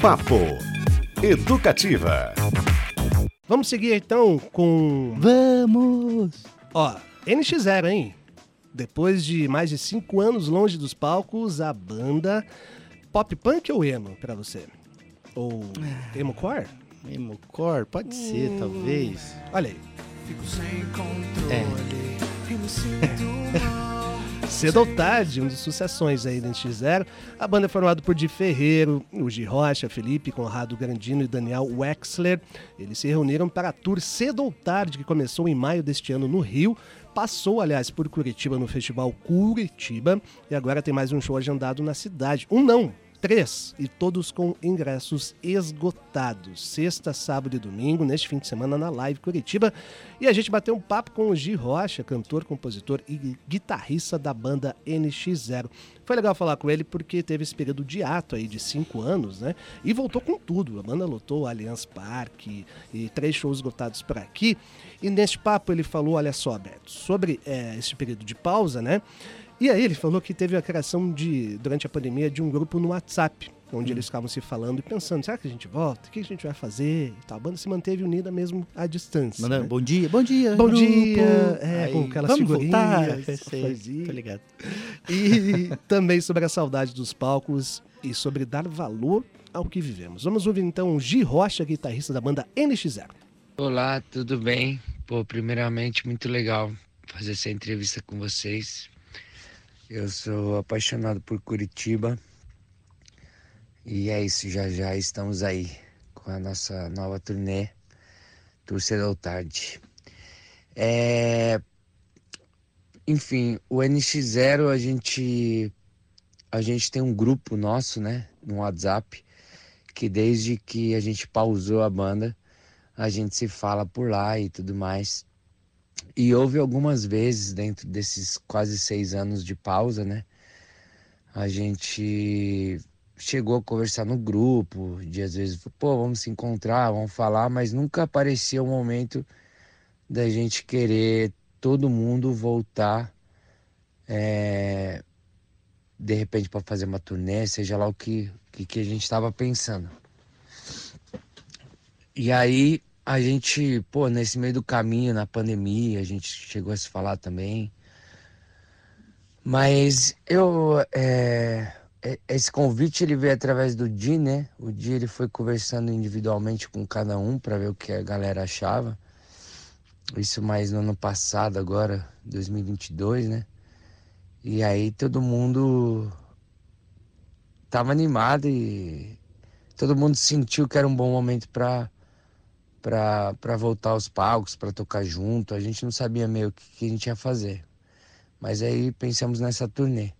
Papo Educativa. Vamos seguir então com. Vamos! Ó, NX0, hein? Depois de mais de cinco anos longe dos palcos, a banda pop punk ou emo pra você? Ou emo core? Emo Core? Pode ser, talvez. Olha aí. Fico sem controle e me sinto mal. Cedo ou tarde, um dos sucessões aí da NX0. A banda é formada por Di Ferreiro, o Gi Rocha, Felipe, Conrado Grandino e Daniel Wexler. Eles se reuniram para a tour Cedo ou Tarde, que começou em maio deste ano no Rio. Passou, aliás, por Curitiba no Festival Curitiba. E agora tem mais um show agendado na cidade. Um não, três. E todos com ingressos esgotados. Sexta, sábado e domingo, neste fim de semana, na Live Curitiba. E a gente bateu um papo com o Gi Rocha, cantor, compositor e guitarrista da banda NX0. Foi legal falar com ele porque teve esse período de ato aí de cinco anos, né? E voltou com tudo. A banda lotou Allianz Parque e três shows esgotados por aqui. E neste papo ele falou, olha só, Beto, sobre é, esse período de pausa, né? E aí ele falou que teve a criação de, durante a pandemia, de um grupo no WhatsApp, onde eles ficavam se falando e pensando, será que a gente volta? O que a gente vai fazer? E tal. A banda se manteve unida mesmo à distância. Mandando né? bom dia, bom dia. Bom grupo. dia, é, Aí, com aquelas vamos figurinhas, voltar. Tô ligado. E também sobre a saudade dos palcos e sobre dar valor ao que vivemos. Vamos ouvir então o Gi Rocha, guitarrista da banda NX0. Olá, tudo bem? Pô, primeiramente, muito legal fazer essa entrevista com vocês. Eu sou apaixonado por Curitiba. E é isso, já já estamos aí com a nossa nova turnê, Torcedor Tarde. É... Enfim, o NX0 a gente a gente tem um grupo nosso, né, no WhatsApp, que desde que a gente pausou a banda, a gente se fala por lá e tudo mais. E houve algumas vezes dentro desses quase seis anos de pausa, né? A gente chegou a conversar no grupo, de às vezes, pô, vamos se encontrar, vamos falar, mas nunca aparecia o momento da gente querer todo mundo voltar, é, de repente, para fazer uma turnê, seja lá o que, que, que a gente estava pensando. E aí a gente, pô, nesse meio do caminho, na pandemia, a gente chegou a se falar também. Mas eu, é, é- esse convite ele veio através do Di, né? O Di ele foi conversando individualmente com cada um para ver o que a galera achava. Isso mais no ano passado, agora, 2022, né? E aí todo mundo tava animado e todo mundo sentiu que era um bom momento para para voltar aos palcos, para tocar junto. A gente não sabia meio o que, que a gente ia fazer. Mas aí pensamos nessa turnê.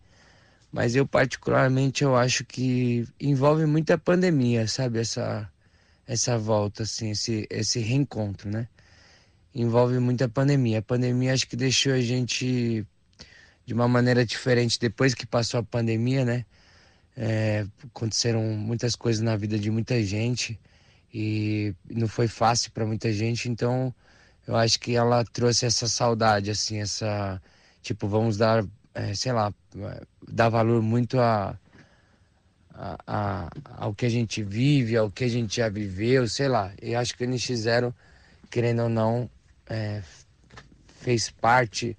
Mas eu particularmente eu acho que envolve muito a pandemia, sabe? Essa essa volta assim, esse esse reencontro, né? Envolve muito a pandemia. A pandemia acho que deixou a gente de uma maneira diferente depois que passou a pandemia, né? É, aconteceram muitas coisas na vida de muita gente e não foi fácil para muita gente, então eu acho que ela trouxe essa saudade, assim, essa tipo vamos dar, é, sei lá, dar valor muito a, a, a- ao que a gente vive, ao que a gente já viveu, sei lá. E acho que o NX0, querendo ou não, é, fez parte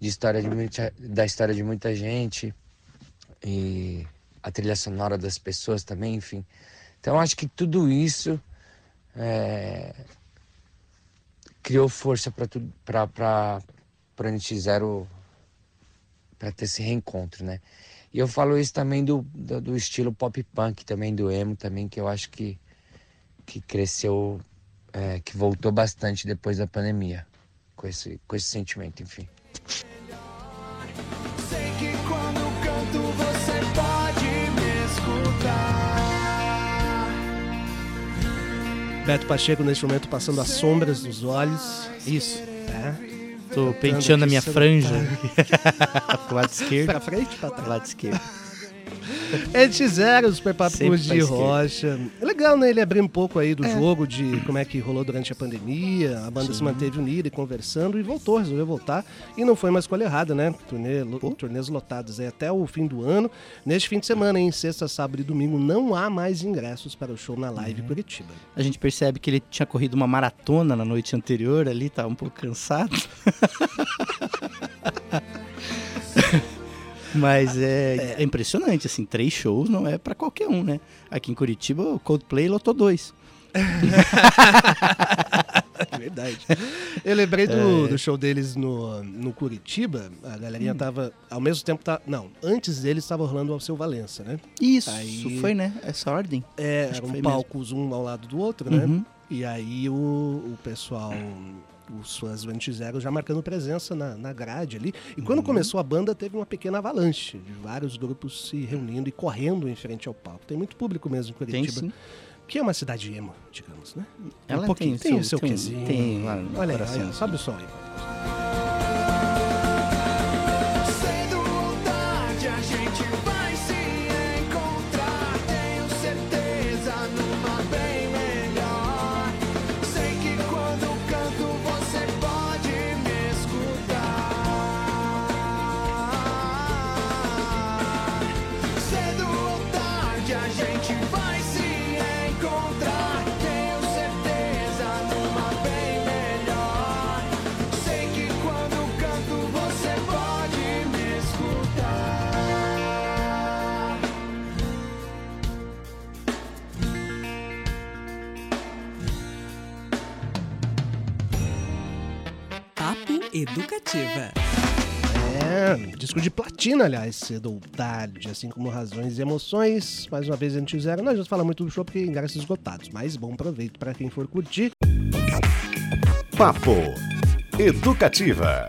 de história de muita, da história de muita gente e a trilha sonora das pessoas também, enfim. Então acho que tudo isso é, criou força para tudo para para para NX0 para ter esse reencontro, né? E eu falo isso também do, do, do estilo pop punk, também do emo, também que eu acho que que cresceu, é, que voltou bastante depois da pandemia, com esse com esse sentimento, enfim. Beto Pacheco, neste momento, passando as sombras dos olhos. Isso. Tá? Tô penteando a minha franja pro lado esquerdo. Pra frente, pra Pro trás. lado esquerdo. NX0, o Super Papo com Sempre o pra Gi esquerda. Rocha. É legal, né? Ele abrir um pouco aí do jogo, de como é que rolou durante a pandemia. A banda se manteve unida e conversando e voltou, resolveu voltar. E não foi uma escolha errada, né? Turnê, turnês lotados aí até o fim do ano. Neste fim de semana, em sexta, sábado e domingo, não há mais ingressos para o show na Live Curitiba. A gente percebe que ele tinha corrido uma maratona na noite anterior ali, tava um pouco cansado. Mas é, é impressionante, assim, três shows não é pra qualquer um, né? Aqui em Curitiba, o Coldplay lotou dois. É verdade. Eu lembrei do, do show deles no, no Curitiba. A galerinha tava. Ao mesmo tempo. Tá, não, antes deles estava rolando o Alceu Valença, né? Isso, Aí- foi, né? Essa ordem. É, eram palcos um ao lado do outro, né? Uhum. E aí o, o pessoal, os fãs do NX0 já marcando presença na, na grade ali. E Uhum. quando começou a banda, teve uma pequena avalanche de vários grupos se reunindo e correndo em frente ao palco. Tem muito público mesmo em Tem Curitiba. sim. Que é uma cidade emo, digamos, né? Ela um pouquinho. tem Tem, o o seu seu- tem- quesinho. tem lá no Olha aí, coração. olha, sobe o som aí. Educativa. É, disco de platina, aliás, cedo ou tarde, assim como Razões e Emoções. Mais uma vez, NX0. Nós já falamos muito do show porque ingressos esgotados, mas bom proveito para quem for curtir. Papo Educativa.